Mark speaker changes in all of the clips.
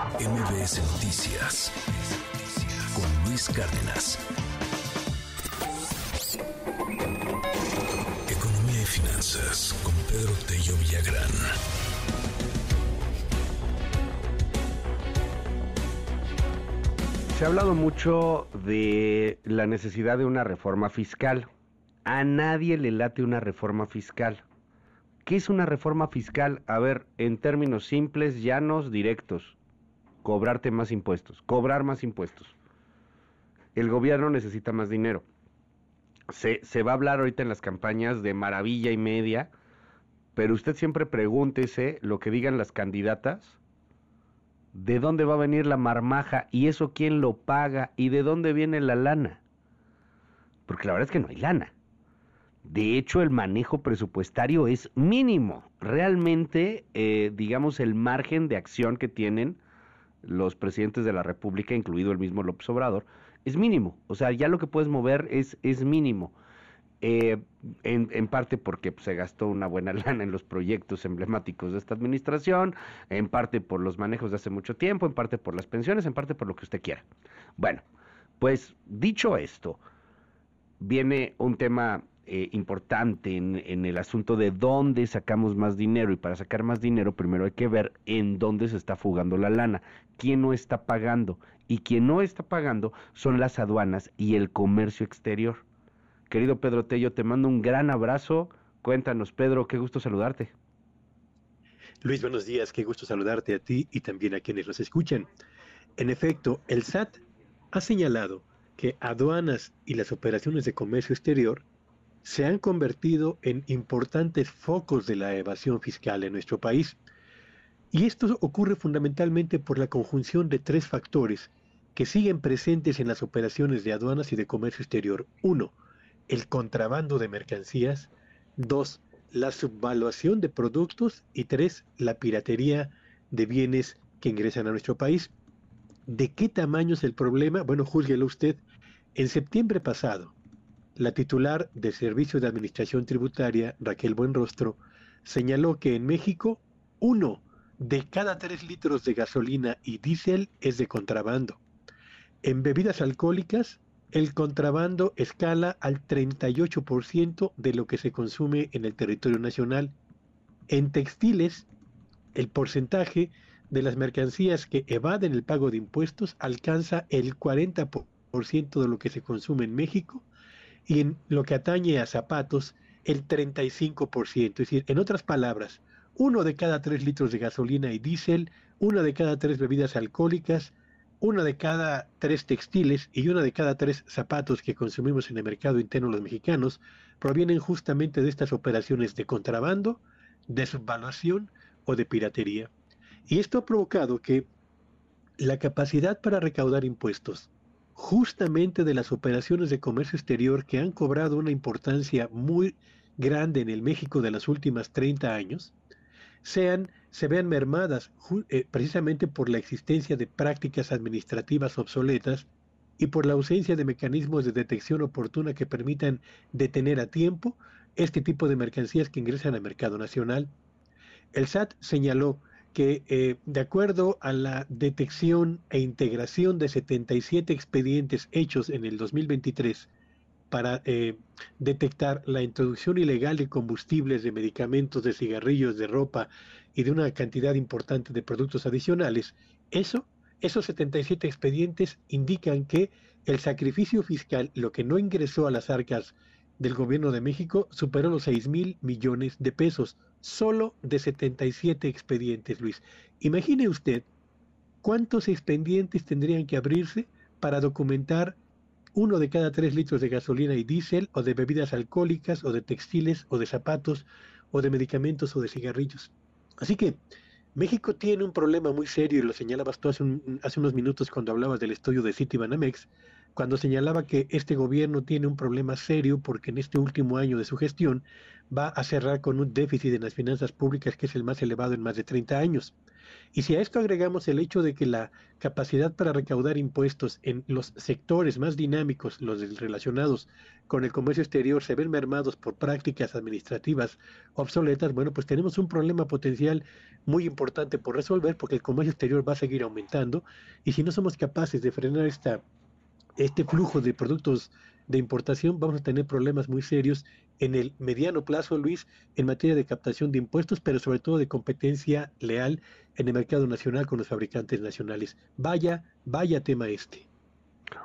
Speaker 1: MBS Noticias con Luis Cárdenas. Economía y finanzas con Pedro Tello Villagrán.
Speaker 2: Se ha hablado mucho de la necesidad de una reforma fiscal. A nadie le late una reforma fiscal. ¿Qué es una reforma fiscal? A ver, en términos simples, llanos, directos. Cobrarte más impuestos, cobrar más impuestos. El gobierno necesita más dinero. Se, se va a hablar ahorita en las campañas de maravilla y media, pero usted siempre pregúntese lo que digan las candidatas de dónde va a venir la marmaja y eso quién lo paga y de dónde viene la lana. Porque la verdad es que no hay lana. De hecho, el manejo presupuestario es mínimo. Realmente, eh, digamos, el margen de acción que tienen los presidentes de la República, incluido el mismo López Obrador, es mínimo. O sea, ya lo que puedes mover es, es mínimo. Eh, en, parte porque pues, se gastó una buena lana en los proyectos emblemáticos de esta administración, en parte por los manejos de hace mucho tiempo, en parte por las pensiones, en parte por lo que usted quiera. Bueno, pues dicho esto, viene un tema eh, importante en, en, el asunto de dónde sacamos más dinero y para sacar más dinero primero hay que ver en dónde se está fugando la lana, quién no está pagando y quien no está pagando son las aduanas y el comercio exterior. Querido Pedro Tello, te mando un gran abrazo. Cuéntanos, Pedro, qué gusto saludarte.
Speaker 3: Luis, buenos días, qué gusto saludarte a ti y también a quienes nos escuchan. En efecto, el SAT ha señalado que aduanas y las operaciones de comercio exterior se han convertido en importantes focos de la evasión fiscal en nuestro país. Y esto ocurre fundamentalmente por la conjunción de tres factores que siguen presentes en las operaciones de aduanas y de comercio exterior. Uno, el contrabando de mercancías, dos, la subvaluación de productos y tres, la piratería de bienes que ingresan a nuestro país. ¿De qué tamaño es el problema? Bueno, júzguelo usted. En septiembre pasado, la titular del Servicio de Administración Tributaria, Raquel Buenrostro, señaló que en México uno de cada tres litros de gasolina y diésel es de contrabando. En bebidas alcohólicas, el contrabando escala al 38% de lo que se consume en el territorio nacional. En textiles, el porcentaje de las mercancías que evaden el pago de impuestos alcanza el 40% de lo que se consume en México y en lo que atañe a zapatos, el 35%. Es decir, en otras palabras, uno de cada tres litros de gasolina y diésel, una de cada tres bebidas alcohólicas, una de cada tres textiles y una de cada tres zapatos que consumimos en el mercado interno los mexicanos provienen justamente de estas operaciones de contrabando, de subvaluación o de piratería. Y esto ha provocado que la capacidad para recaudar impuestos, justamente de las operaciones de comercio exterior que han cobrado una importancia muy grande en el México de las últimas 30 años, sean, se vean mermadas eh, precisamente por la existencia de prácticas administrativas obsoletas y por la ausencia de mecanismos de detección oportuna que permitan detener a tiempo este tipo de mercancías que ingresan al mercado nacional. El SAT señaló que eh, de acuerdo a la detección e integración de 77 expedientes hechos en el 2023, para eh, detectar la introducción ilegal de combustibles, de medicamentos, de cigarrillos, de ropa y de una cantidad importante de productos adicionales, eso, esos 77 expedientes indican que el sacrificio fiscal, lo que no ingresó a las arcas del gobierno de México, superó los 6 mil millones de pesos, solo de 77 expedientes, Luis. Imagine usted cuántos expedientes tendrían que abrirse para documentar uno de cada tres litros de gasolina y diésel, o de bebidas alcohólicas, o de textiles, o de zapatos, o de medicamentos, o de cigarrillos. Así que México tiene un problema muy serio, y lo señalabas tú hace, unos minutos cuando hablabas del estudio de Citibanamex, cuando señalaba que este gobierno tiene un problema serio porque en este último año de su gestión va a cerrar con un déficit en las finanzas públicas que es el más elevado en más de 30 años. Y si a esto agregamos el hecho de que la capacidad para recaudar impuestos en los sectores más dinámicos, los relacionados con el comercio exterior, se ven mermados por prácticas administrativas obsoletas, bueno, pues tenemos un problema potencial muy importante por resolver porque el comercio exterior va a seguir aumentando y si no somos capaces de frenar esta, este flujo de productos de importación, vamos a tener problemas muy serios en el mediano plazo, Luis, en materia de captación de impuestos, pero sobre todo de competencia leal en el mercado nacional con los fabricantes nacionales. Vaya, vaya tema este.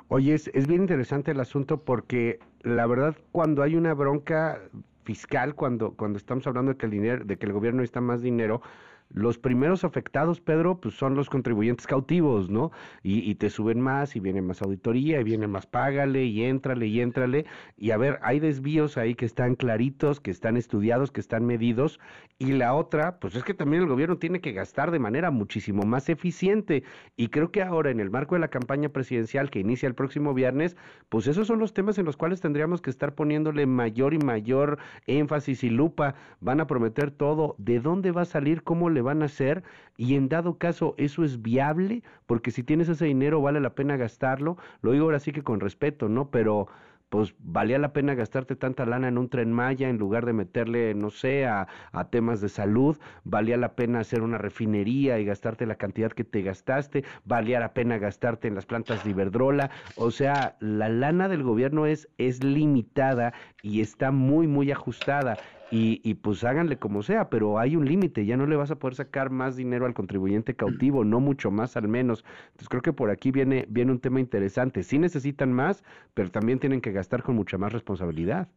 Speaker 2: Oye, es, es bien interesante el asunto porque la verdad cuando hay una bronca fiscal, cuando, cuando estamos hablando de que el dinero, de que el gobierno necesita más dinero, los primeros afectados, Pedro, pues son los contribuyentes cautivos, ¿no? Y, te suben más y viene más auditoría y viene más págale y éntrale y éntrale. Y a ver, hay desvíos ahí que están claritos, que están estudiados, que están medidos. Y la otra, pues es que también el gobierno tiene que gastar de manera muchísimo más eficiente. Y creo que ahora, en el marco de la campaña presidencial que inicia el próximo viernes, pues esos son los temas en los cuales tendríamos que estar poniéndole mayor y mayor énfasis y lupa. Van a prometer todo. ¿De dónde va a salir? ¿Cómo le van a hacer y en dado caso eso es viable, porque si tienes ese dinero vale la pena gastarlo, lo digo ahora sí que con respeto, ¿no? Pero pues valía la pena gastarte tanta lana en un tren Maya en lugar de meterle, no sé, a, a, temas de salud, valía la pena hacer una refinería y gastarte la cantidad que te gastaste, valía la pena gastarte en las plantas de Iberdrola, o sea, la lana del gobierno es, es limitada y está muy, muy ajustada y, y, pues háganle como sea, pero hay un límite, ya no le vas a poder sacar más dinero al contribuyente cautivo, no mucho más al menos. Entonces creo que por aquí viene, viene un tema interesante. Sí necesitan más, pero también tienen que gastar con mucha más responsabilidad.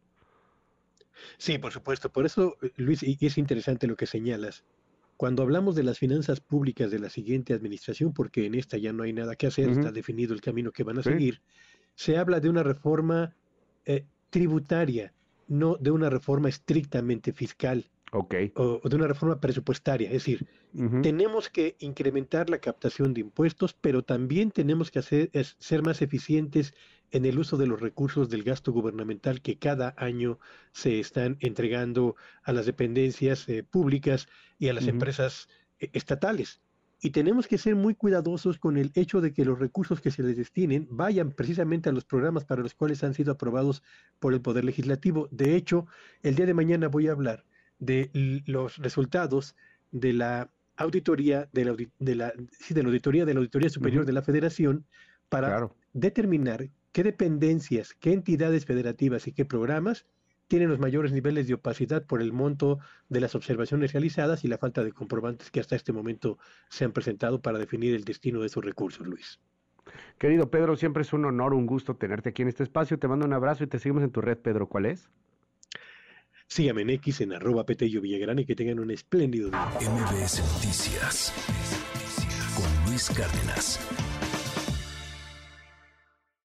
Speaker 3: Sí, por supuesto. Por eso, Luis, y es interesante lo que señalas. Cuando hablamos de las finanzas públicas de la siguiente administración, porque en esta ya no hay nada que hacer, está definido el camino que van a seguir, se habla de una reforma eh, tributaria no de una reforma estrictamente fiscal. O, de una reforma presupuestaria. Es decir, tenemos que incrementar la captación de impuestos, pero también tenemos que hacer, ser más eficientes en el uso de los recursos del gasto gubernamental que cada año se están entregando a las dependencias eh, públicas y a las empresas eh, estatales. Y tenemos que ser muy cuidadosos con el hecho de que los recursos que se les destinen vayan precisamente a los programas para los cuales han sido aprobados por el Poder Legislativo. De hecho, el día de mañana voy a hablar de los resultados de la auditoría de la, de la, de la auditoría de la auditoría superior de la Federación para determinar qué dependencias, qué entidades federativas y qué programas tienen los mayores niveles de opacidad por el monto de las observaciones realizadas y la falta de comprobantes que hasta este momento se han presentado para definir el destino de esos recursos, Luis.
Speaker 2: Querido Pedro, siempre es un honor, un gusto tenerte aquí en este espacio. Te mando un abrazo y te seguimos en tu red, Pedro. ¿Cuál es?
Speaker 3: Síganme en X en arroba Petello Villagrán y que tengan un espléndido día.
Speaker 1: MBS Noticias con Luis Cárdenas.